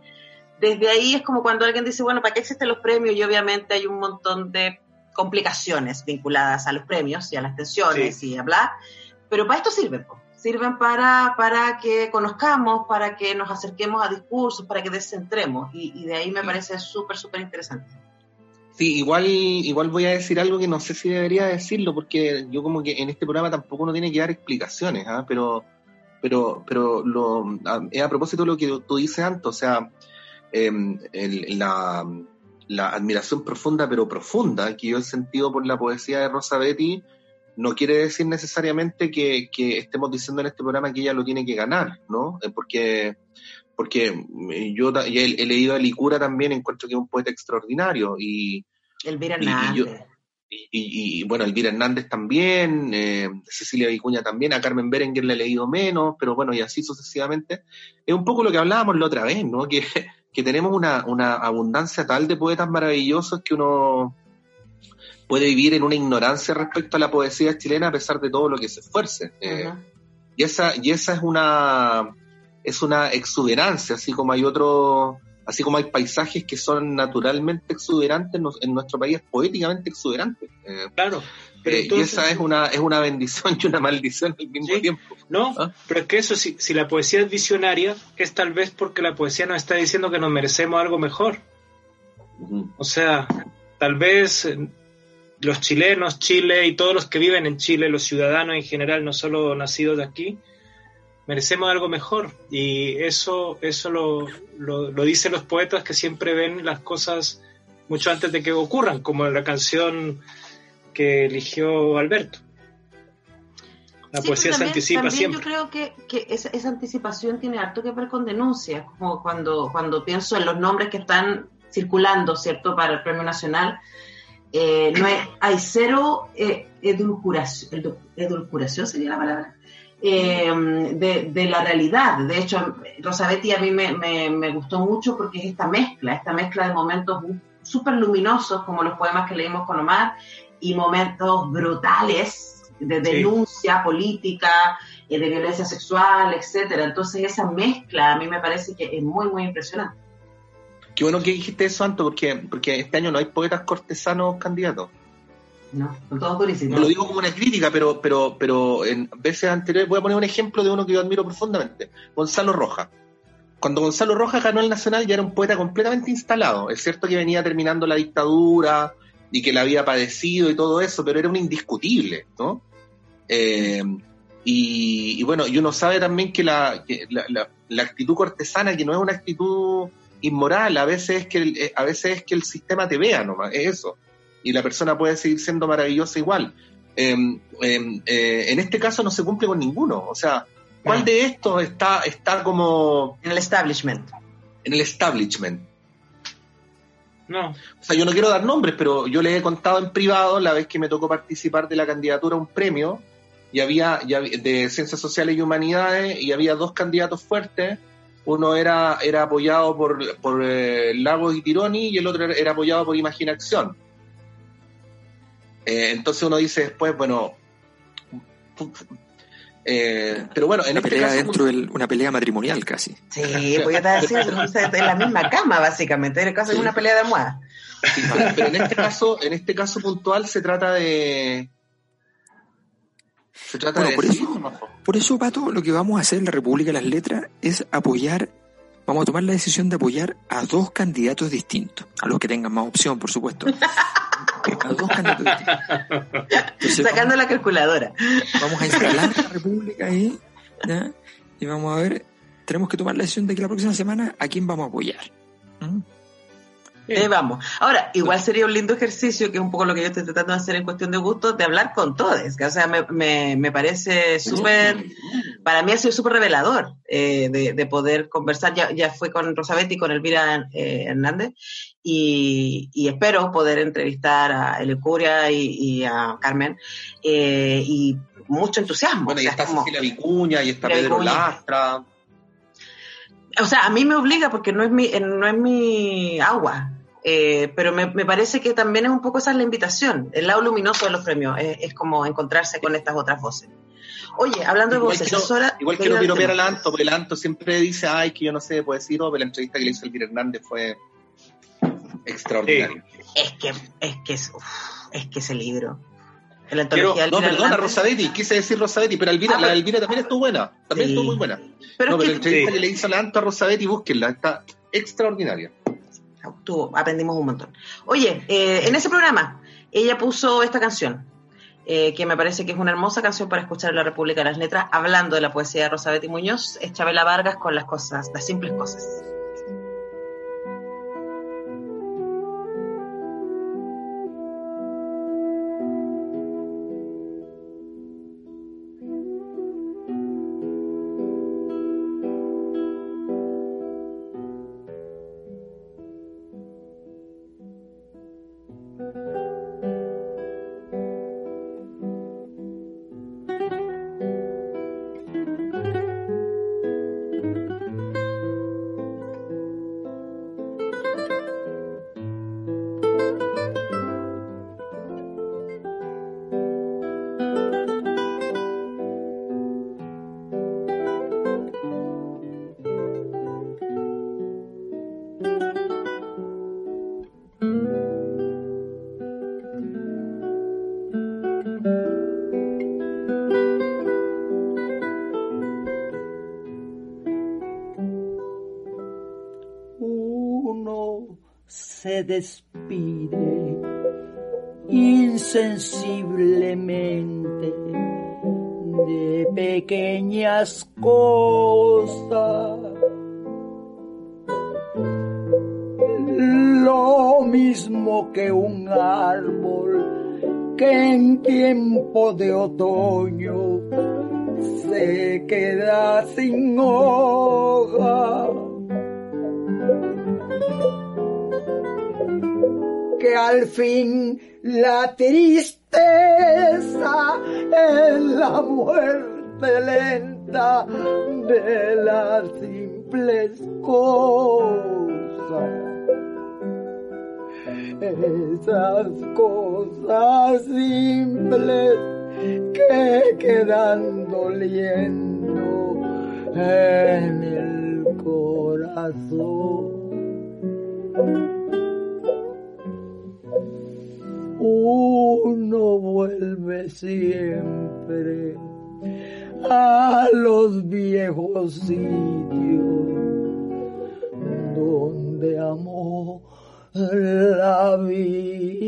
desde ahí es como cuando alguien dice, bueno, ¿para qué existen los premios? Y obviamente hay un montón de complicaciones vinculadas a los premios y a las tensiones y a bla, pero para esto sirven, sirven para, para que conozcamos, para que nos acerquemos a discursos, para que descentremos, y, de ahí me parece súper, súper interesante. Sí, igual, igual voy a decir algo que no sé si debería decirlo, porque yo como que en este programa tampoco uno tiene que dar explicaciones, ¿ah? pero, pero, pero lo, a, a propósito de lo que tú dices antes, o sea, Em, la, admiración profunda, pero profunda, que yo he sentido por la poesía de Rosa Betty, no quiere decir necesariamente que, estemos diciendo en este programa que ella lo tiene que ganar, ¿no? Eh, porque, porque yo he, leído a Licura también, encuentro que es un poeta extraordinario. Y, Elvira Hernández. Y, bueno, Elvira Hernández también, eh, Cecilia Vicuña también, a Carmen Berenguer le he leído menos, pero bueno, y así sucesivamente. Es un poco lo que hablábamos la otra vez, ¿no? Que [laughs] que tenemos una, una abundancia tal de poetas maravillosos que uno puede vivir en una ignorancia respecto a la poesía chilena a pesar de todo lo que se esfuerce. Eh, y esa, y esa es una es una exuberancia, así como hay otro, así como hay paisajes que son naturalmente exuberantes, en nuestro país es poéticamente exuberante. Eh, claro. Eh, y esa es una, es una bendición y una maldición al mismo tiempo. No, ¿Ah? pero es que eso, si, si la poesía es visionaria, es tal vez porque la poesía nos está diciendo que nos merecemos algo mejor. O sea, tal vez los chilenos, Chile y todos los que viven en Chile, los ciudadanos en general, no solo nacidos de aquí, merecemos algo mejor. Y eso, eso lo, lo, lo dicen los poetas que siempre ven las cosas mucho antes de que ocurran, como la canción que eligió Alberto. La poesía se anticipa siempre. Yo creo que, que esa, anticipación tiene harto que ver con denuncias, como cuando, cuando pienso en los nombres que están circulando, ¿cierto?, para el Premio Nacional. Eh, no hay, cero eh, edulcuración, edulcuración sería la palabra, eh, de, de, la realidad. De hecho, Rosabetti a mí me, me, me, gustó mucho porque es esta mezcla, esta mezcla de momentos súper luminosos, como los poemas que leímos con Omar, y momentos brutales de denuncia política, eh, de violencia sexual, etcétera. Entonces esa mezcla a mí me parece que es muy, muy impresionante. Qué bueno que dijiste eso, Anto, porque, porque este año no hay poetas cortesanos candidatos. No, son todos durísimos. Lo digo como una crítica, pero, pero, pero en veces anteriores voy a poner un ejemplo de uno que yo admiro profundamente, Gonzalo Roja. Cuando Gonzalo Roja ganó el Nacional ya era un poeta completamente instalado. Es cierto que venía terminando la dictadura, y que la había padecido y todo eso, pero era un indiscutible, ¿no? Eh, y, bueno, y uno sabe también que, la, la, actitud cortesana, que no es una actitud inmoral, a veces es que el, eh, a veces es que el sistema te vea nomás, es eso. Y la persona puede seguir siendo maravillosa igual. Em, em, eh, en este caso no se cumple con ninguno. O sea, ¿cuál de estos está, está como... En el establishment. En el establishment. No. O sea, yo no quiero dar nombres, pero yo les he contado en privado la vez que me tocó participar de la candidatura a un premio y había, de ciencias sociales y humanidades y había dos candidatos fuertes. Uno era, era apoyado por, por eh, Lagos y Tironi y el otro era apoyado por Imaginación. Eh, entonces uno dice después, bueno, eh, pero bueno, en una este pelea caso, dentro de una pelea matrimonial casi. Sí, voy a decir, en la misma cama, básicamente. En el caso de una pelea de almohada. Sí, pero en este caso, en este caso puntual se trata de. Se trata Bueno, de por eso- ¿no? Por eso, Pato, lo que vamos a hacer en la República de las Letras es apoyar, vamos a tomar la decisión de apoyar a dos candidatos distintos, a los que tengan más opción, por supuesto. [laughs] A dos candidatos distintos. Entonces, Sacando la calculadora. vamos a instalar la República ahí, ¿ya? Y vamos a ver, tenemos que tomar la decisión de que la próxima semana a quién vamos a apoyar. ¿Mm? Eh, vamos. Ahora, igual sería un lindo ejercicio, que es un poco lo que yo estoy tratando de hacer en cuestión de gusto, de hablar con todos. O sea, me, me, me parece súper, para mí ha sido súper revelador eh, de, de poder conversar. Ya, ya fue con Rosabetti y con Elvira eh, Hernández, y, y espero poder entrevistar a Elecuria y, y a Carmen, eh, y mucho entusiasmo. Bueno, o y está es como- Cecilia Vicuña, y está Pedro Vicuña. Lastra. o sea, a mí me obliga porque no es mi, eh, no es mi agua. Eh, pero me, me parece que también es un poco esa es la invitación, el lado luminoso de los premios, es, es como encontrarse con estas otras voces. Oye, hablando de voces, es hora igual de ir al piropear al Anto, porque el Anto siempre dice, ay, que yo no sé poesía, pero la entrevista que le hizo Elvira Hernández fue extraordinaria. Es que, es que, es, uf, es que ese libro. La Quiero- de no, perdona, Rosadetti, quise decir Rosadetti, pero Elvira, Ah, la Elvira también estuvo buena, también Sí. estuvo muy buena. Pero no, pero es la que entrevista Sí. que le hizo la Anto a Rosadetti, búsquenla, está extraordinaria. Aprendimos un montón. Oye, eh, en ese programa, ella puso esta canción, eh, que me parece que es una hermosa canción para escuchar en la República de las Letras, hablando de la poesía de Rosabetti Muñoz, es Chabela Vargas con las cosas, las simples cosas. Se despide insensiblemente de pequeñas cosas. Lo mismo que un árbol que en tiempo de otoño se queda sin hoja. Al fin la tristeza es la muerte lenta de las simples cosas. Esas cosas simples que quedan doliendo en el corazón. Uno vuelve siempre a los viejos sitios donde amó la vida.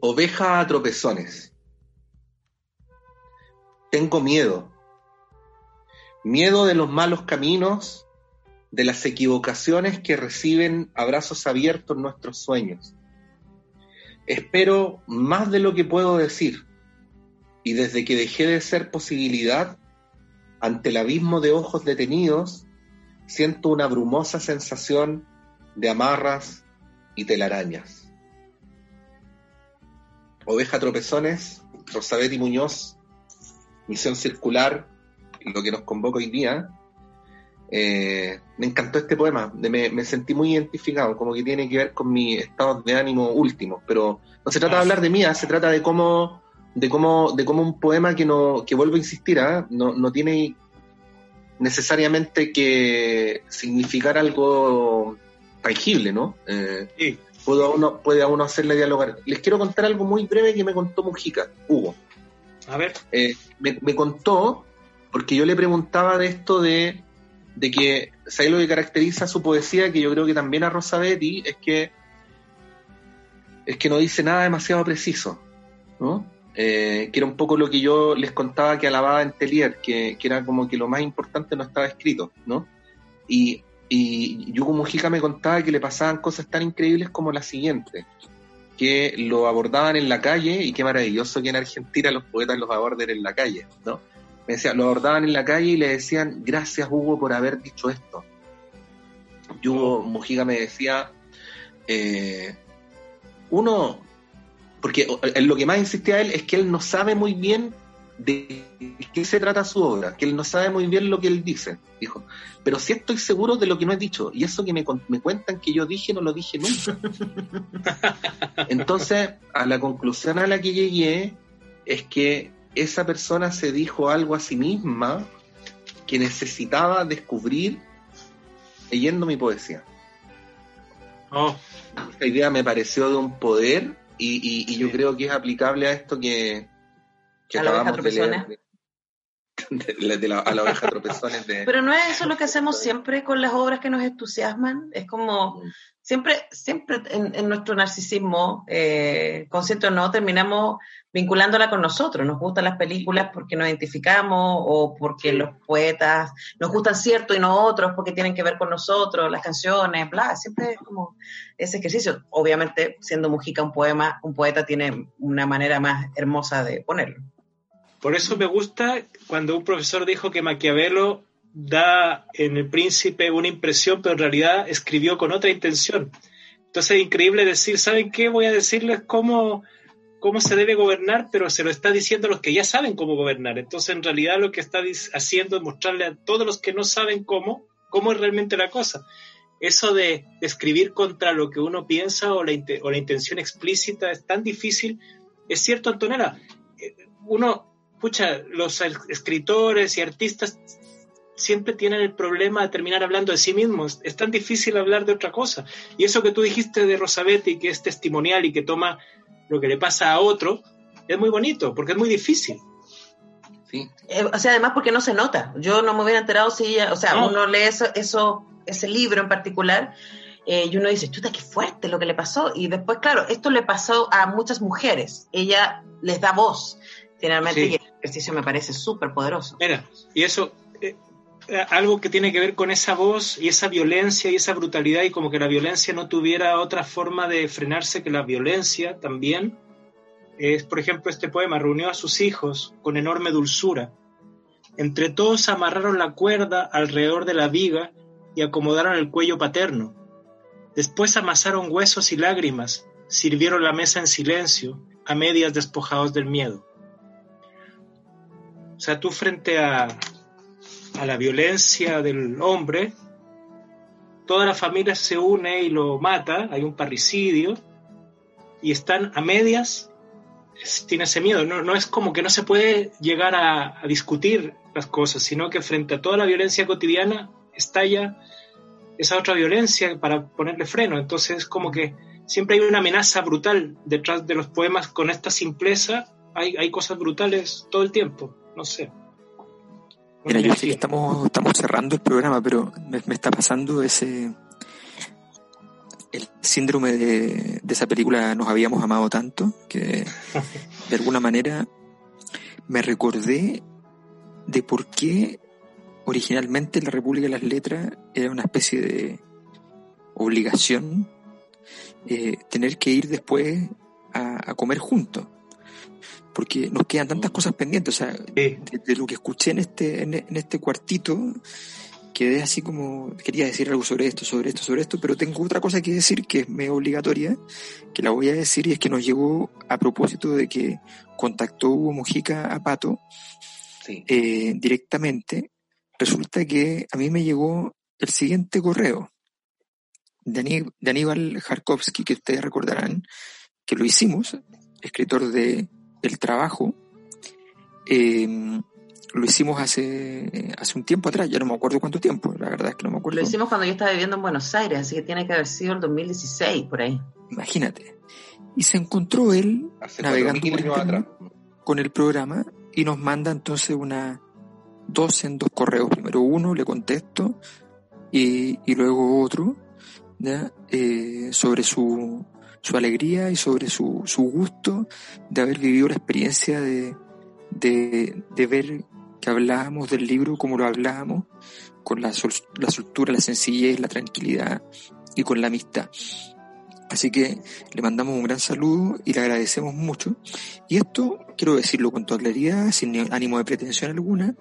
Oveja a tropezones. Tengo miedo. Miedo de los malos caminos, de las equivocaciones que reciben abrazos abiertos nuestros sueños. Espero más de lo que puedo decir. Y desde que dejé de ser posibilidad, ante el abismo de ojos detenidos, siento una brumosa sensación de amarras y telarañas. Oveja Tropezones, Rosabetti Muñoz, Misión Circular, lo que nos convoca hoy día. Eh, me encantó este poema, me, me, sentí muy identificado, como que tiene que ver con mi estado de ánimo último, pero no se trata de hablar de mí, ¿ah? se trata de cómo, de cómo, de cómo un poema que no, que vuelvo a insistir, ¿ah? no, no tiene necesariamente que significar algo tangible, ¿no? Eh, sí. puede, a uno, puede a uno hacerle dialogar. Les quiero contar algo muy breve que me contó Mujica, Hugo. A ver. Eh, me, contó, porque yo le preguntaba de esto de, de que, ¿sabes lo que caracteriza su poesía? Que yo creo que también a Rosa Betty es que, es que no dice nada demasiado preciso, ¿no? Eh, que era un poco lo que yo les contaba que alababa en Telier, que, que, era como que lo más importante no estaba escrito, ¿no? Y, y Yugo Mujica me contaba que le pasaban cosas tan increíbles como la siguiente, que lo abordaban en la calle, y qué maravilloso que en Argentina los poetas los aborden en la calle, ¿no? Me decía, lo abordaban en la calle y le decían, gracias Hugo por haber dicho esto. Yugo Mujica me decía, eh, uno porque lo que más insistía él es que él no sabe muy bien de qué se trata su obra, que él no sabe muy bien lo que él dice, dijo. Pero sí estoy seguro de lo que no he dicho, y eso que me, me cuentan que yo dije no lo dije nunca. [laughs] Entonces, a la conclusión a la que llegué es que esa persona se dijo algo a sí misma que necesitaba descubrir leyendo mi poesía. Oh. Esta idea me pareció de un poder y, yo creo que es aplicable a esto que, que a la oveja tropezones. [laughs] De, la, a la oveja tropezones de... Pero no es eso lo que hacemos siempre con las obras que nos entusiasman. Es como siempre, siempre en, nuestro narcisismo, eh, consciente o no, terminamos vinculándola con nosotros. Nos gustan las películas porque nos identificamos o porque los poetas nos gustan cierto y no otros porque tienen que ver con nosotros, las canciones, bla. Siempre es como ese ejercicio. Obviamente, siendo Mujica un poema, un poeta tiene una manera más hermosa de ponerlo. Por eso me gusta cuando un profesor dijo que Maquiavelo da en el príncipe una impresión, pero en realidad escribió con otra intención. Entonces es increíble decir, ¿saben qué? Voy a decirles cómo cómo se debe gobernar, pero se lo está diciendo a los que ya saben cómo gobernar. Entonces, en realidad, lo que está haciendo es mostrarle a todos los que no saben cómo, cómo es realmente la cosa. Eso de, escribir contra lo que uno piensa o la, o la intención explícita es tan difícil. Es cierto, Antonella, eh, uno, escucha, los escritores y artistas siempre tienen el problema de terminar hablando de sí mismos. Es tan difícil hablar de otra cosa. Y eso que tú dijiste de Rosabetti, que es testimonial y que toma lo que le pasa a otro, es muy bonito, porque es muy difícil. Sí. Eh, o sea, además porque no se nota. Yo no me hubiera enterado si ella, o sea, uno lee eso, eso, ese libro en particular, eh, y uno dice, chuta, qué fuerte lo que le pasó. Y después, claro, esto le pasó a muchas mujeres. Ella les da voz, finalmente, y el ejercicio me parece súper poderoso. Mira, y eso, eh, algo que tiene que ver con esa voz y esa violencia y esa brutalidad y como que la violencia no tuviera otra forma de frenarse que la violencia también es por ejemplo este poema reunió a sus hijos con enorme dulzura. Entre todos amarraron la cuerda alrededor de la viga y acomodaron el cuello paterno. Después amasaron huesos y lágrimas sirvieron la mesa en silencio a medias despojados del miedo o sea tú frente a a la violencia del hombre, toda la familia se une y lo mata, hay un parricidio, y están a medias sin ese miedo. No, no es como que no se puede llegar a, discutir las cosas, sino que frente a toda la violencia cotidiana estalla esa otra violencia para ponerle freno. Entonces es como que siempre hay una amenaza brutal detrás de los poemas con esta simpleza. Hay, hay cosas brutales todo el tiempo, no sé. Mira, yo sé que estamos, estamos cerrando el programa, pero me, está pasando ese el síndrome de, esa película Nos habíamos amado tanto, que de alguna manera me recordé de por qué originalmente la República de las Letras era una especie de obligación eh, tener que ir después a comer juntos porque nos quedan tantas cosas pendientes. O sea, de, lo que escuché en este, en, este cuartito, quedé así como, quería decir algo sobre esto, sobre esto, sobre esto, pero tengo otra cosa que decir que es medio obligatoria, que la voy a decir y es que nos llegó a propósito de que contactó Hugo Mojica a Pato eh, directamente. Resulta que a mí me llegó el siguiente correo de, Aníbal Jarkovsky, que ustedes recordarán que lo hicimos, escritor de El Trabajo. Eh, lo hicimos hace, hace un tiempo atrás, ya no me acuerdo cuánto tiempo, la verdad es que no me acuerdo. Lo hicimos cuando yo estaba viviendo en Buenos Aires, así que tiene que haber sido el 2016, por ahí. Imagínate. Y se encontró él navegando con el programa y nos manda entonces una dos en dos correos. Primero uno, le contesto, y, y luego otro, ¿ya? Eh, sobre su, su alegría y sobre su, su gusto de haber vivido la experiencia de, de, de ver que hablábamos del libro como lo hablábamos, con la, la soltura, la sencillez, la tranquilidad y con la amistad. Así que le mandamos un gran saludo y le agradecemos mucho. Y esto, quiero decirlo con toda claridad, sin ánimo de pretensión alguna,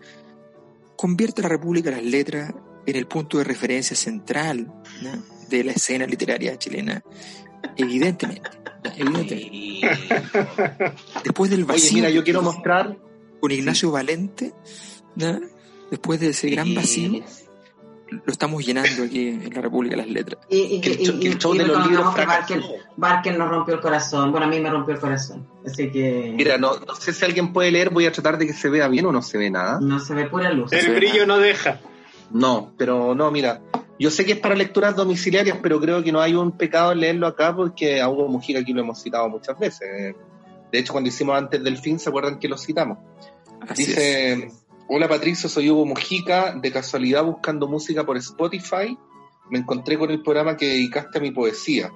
convierte a la República de las Letras en el punto de referencia central de la escena literaria chilena. Evidentemente. evidentemente. Después del vacío. Oye, mira, yo quiero mostrar con Ignacio Valente, después de ese gran vacío, lo estamos llenando aquí en la República de las Letras. Y, que el, show de los libros Barken, nos rompió el corazón. Bueno, a mí me rompió el corazón. Así que. Mira, no, no, sé si alguien puede leer, voy a tratar de que se vea bien o no se ve nada. No se ve pura luz. El brillo no deja. No, pero no, mira. Yo sé que es para lecturas domiciliarias, pero creo que no hay un pecado en leerlo acá porque a Hugo Mujica aquí lo hemos citado muchas veces. De hecho, cuando hicimos antes del fin, ¿se acuerdan que lo citamos? Dice, hola Patricio, soy Hugo Mujica, de casualidad buscando música por Spotify, me encontré con el programa que dedicaste a mi poesía.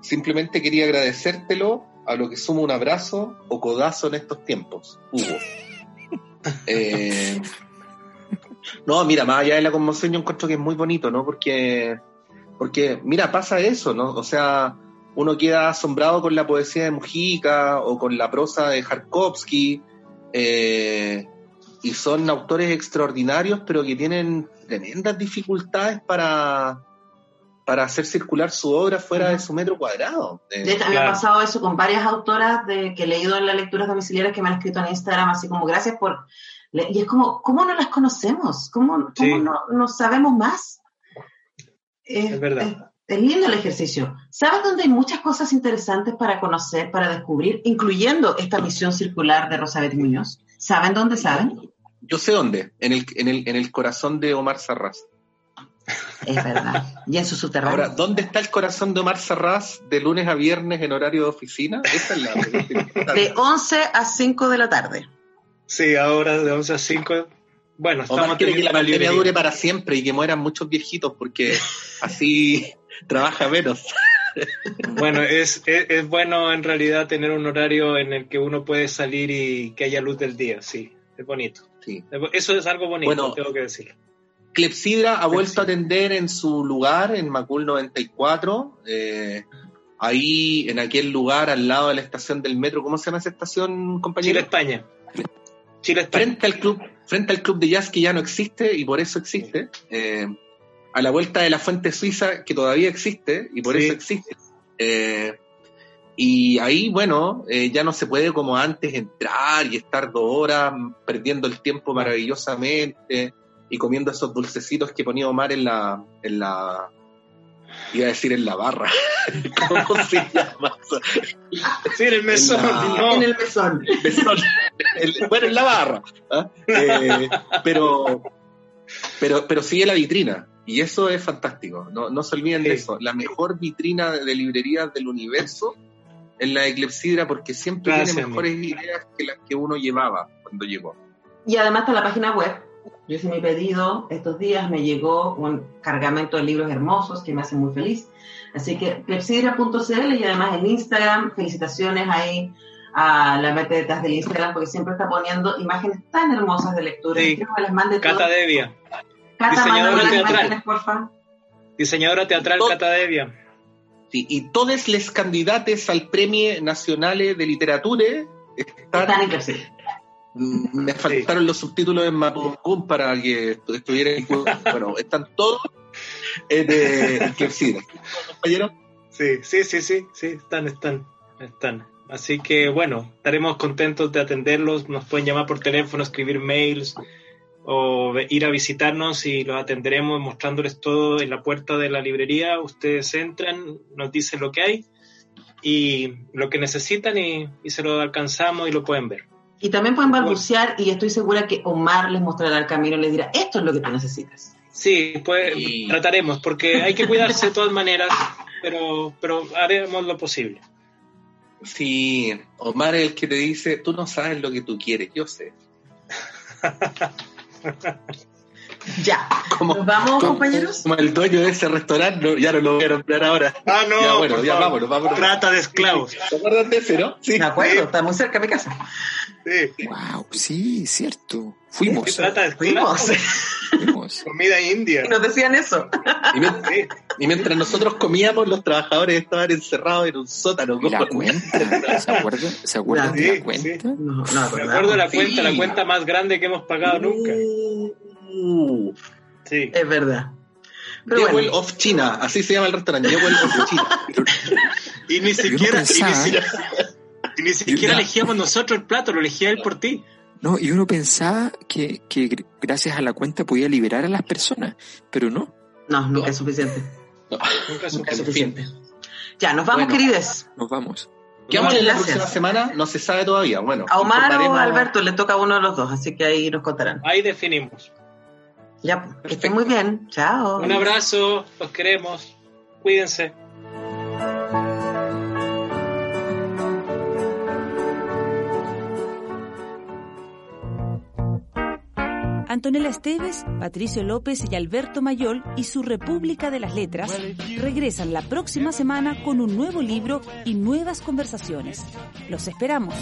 Simplemente quería agradecértelo, a lo que sumo un abrazo o codazo en estos tiempos, Hugo. [laughs] Eh, no, mira, más allá de la conmoción yo encuentro que es muy bonito, ¿no? Porque, porque, mira, pasa eso, ¿no? O sea, uno queda asombrado con la poesía de Mujica o con la prosa de Jarkovsky, eh, y son autores extraordinarios, pero que tienen tremendas dificultades para, para hacer circular su obra fuera de su metro cuadrado. De hecho, me ha pasado eso con varias autoras de, que he leído en las lecturas domiciliarias que me han escrito en Instagram, así como gracias por... Y es como, ¿cómo no las conocemos? ¿Cómo, cómo no, sabemos más? es verdad es lindo el ejercicio. ¿Sabes dónde hay muchas cosas interesantes para conocer, para descubrir, incluyendo esta misión circular de Rosabeth Muñoz? ¿Saben dónde saben? Yo sé dónde, en el, en el, en el corazón de Omar Sarraz. Es verdad. Y en su subterráneo. Ahora, ¿dónde está el corazón de Omar Sarraz de lunes a viernes en horario de oficina? Esa es la De 11 a 5 de la tarde. Sí, ahora de 11 a 5 bueno, estamos quiere que la pandemia dure para siempre y que mueran muchos viejitos porque [laughs] así trabaja menos. [laughs] Bueno, es, es, bueno en realidad tener un horario en el que uno puede salir y que haya luz del día, sí, es bonito. Sí. Eso es algo bonito, tengo que decir. Clepsidra ha vuelto a atender en su lugar, en Macul 94, eh, ahí en aquel lugar al lado de la estación del metro, ¿cómo se llama esa estación, compañero? Chile, España. Chile. Frente al club, frente al club de jazz que ya no existe y por eso existe. Eh, a la vuelta de la fuente suiza que todavía existe y por eso existe. Eh, y ahí, bueno, eh, ya no se puede como antes entrar y estar dos horas perdiendo el tiempo maravillosamente y comiendo esos dulcecitos que ponía Omar en la, en la iba a decir en la barra. [laughs] ¿Cómo se llama? Sí, en el mesón. En, el mesón. bueno, en la barra. ¿ah? Eh, pero, pero, pero sigue la vitrina. Y eso es fantástico, no, no se olviden de eso. La mejor vitrina de librerías del universo es la de Clepsidra porque siempre tiene mejores ideas que las que uno llevaba cuando llegó. Y además está la página web. Yo hice mi pedido estos días, me llegó un cargamento de libros hermosos que me hacen muy feliz. Así que clepsidra.cl y además en Instagram, felicitaciones ahí a la meta detrás del Instagram porque siempre está poniendo imágenes tan hermosas de lectura. Sí. que les mande Cata Devia diseñadora teatral. Diseñadora teatral Cata Devia. Sí, y todos los candidatos al Premio Nacional de Literatura están, están en Mm, Me faltaron los subtítulos en Mapudungun para que estuviera en Bueno, están todos en eh, Clepsidra. compañero? Sí, sí, sí, sí, sí, están, están, están. Así que bueno, estaremos contentos de atenderlos. Nos pueden llamar por teléfono, escribir mails o ir a visitarnos y los atenderemos mostrándoles todo en la puerta de la librería. Ustedes entran, nos dicen lo que hay y lo que necesitan y, y se lo alcanzamos y lo pueden ver. Y también pueden balbucear y estoy segura que Omar les mostrará el camino y les dirá, esto es lo que tú necesitas. Sí, pues Y- trataremos, porque hay que cuidarse de todas maneras, pero, pero haremos lo posible. Sí, Omar es el que te dice, tú no sabes lo que tú quieres, yo sé. [laughs] Ya. Como, ¿Nos vamos, como- compañeros? como el dueño de ese restaurante, no, ya no lo voy a nombrar ahora. Ah, no, Ya, bueno, ya vámonos, vámonos. Trata de esclavos. ¿Te acuerdas de ese, no? Sí. De acuerdo, está muy cerca de mi casa. Sí. Wow, sí, cierto. Fuimos. Trata de esclavos. Fuimos. fuimos. [laughs] Comida india. Y nos decían eso. Y, mien- Sí. y mientras nosotros comíamos, los trabajadores estaban encerrados en un sótano. Y la cuenta, ¿se acuerdan? ¿Se acuerdan de Sí, la cuenta? No, no, Me acuerdo de la Sí. cuenta, la cuenta más grande que hemos pagado nunca. Uh, Sí. Es verdad. Pero Jewel bueno, of China, así se llama el restaurante, Jewel of China. [laughs] Y ni siquiera, y ni siquiera, y ni siquiera Yo- elegíamos nosotros el plato, lo elegía él por ti. No, y uno pensaba que, que gr- gracias a la cuenta podía liberar a las personas, pero no. no, nunca es suficiente. No. Nunca es suficiente. Ya, nos vamos, Bueno. querides. Nos vamos. ¿Qué vamos a hacer la próxima semana? No se sabe todavía. Bueno, A Omar o a Alberto le toca a uno de los dos, así que ahí nos contarán. Ahí definimos. Ya, que estén muy bien. Chao. Un abrazo, los queremos. Cuídense. Antonella Esteves, Patricio López y Alberto Mayol y su República de las Letras regresan la próxima semana con un nuevo libro y nuevas conversaciones. Los esperamos.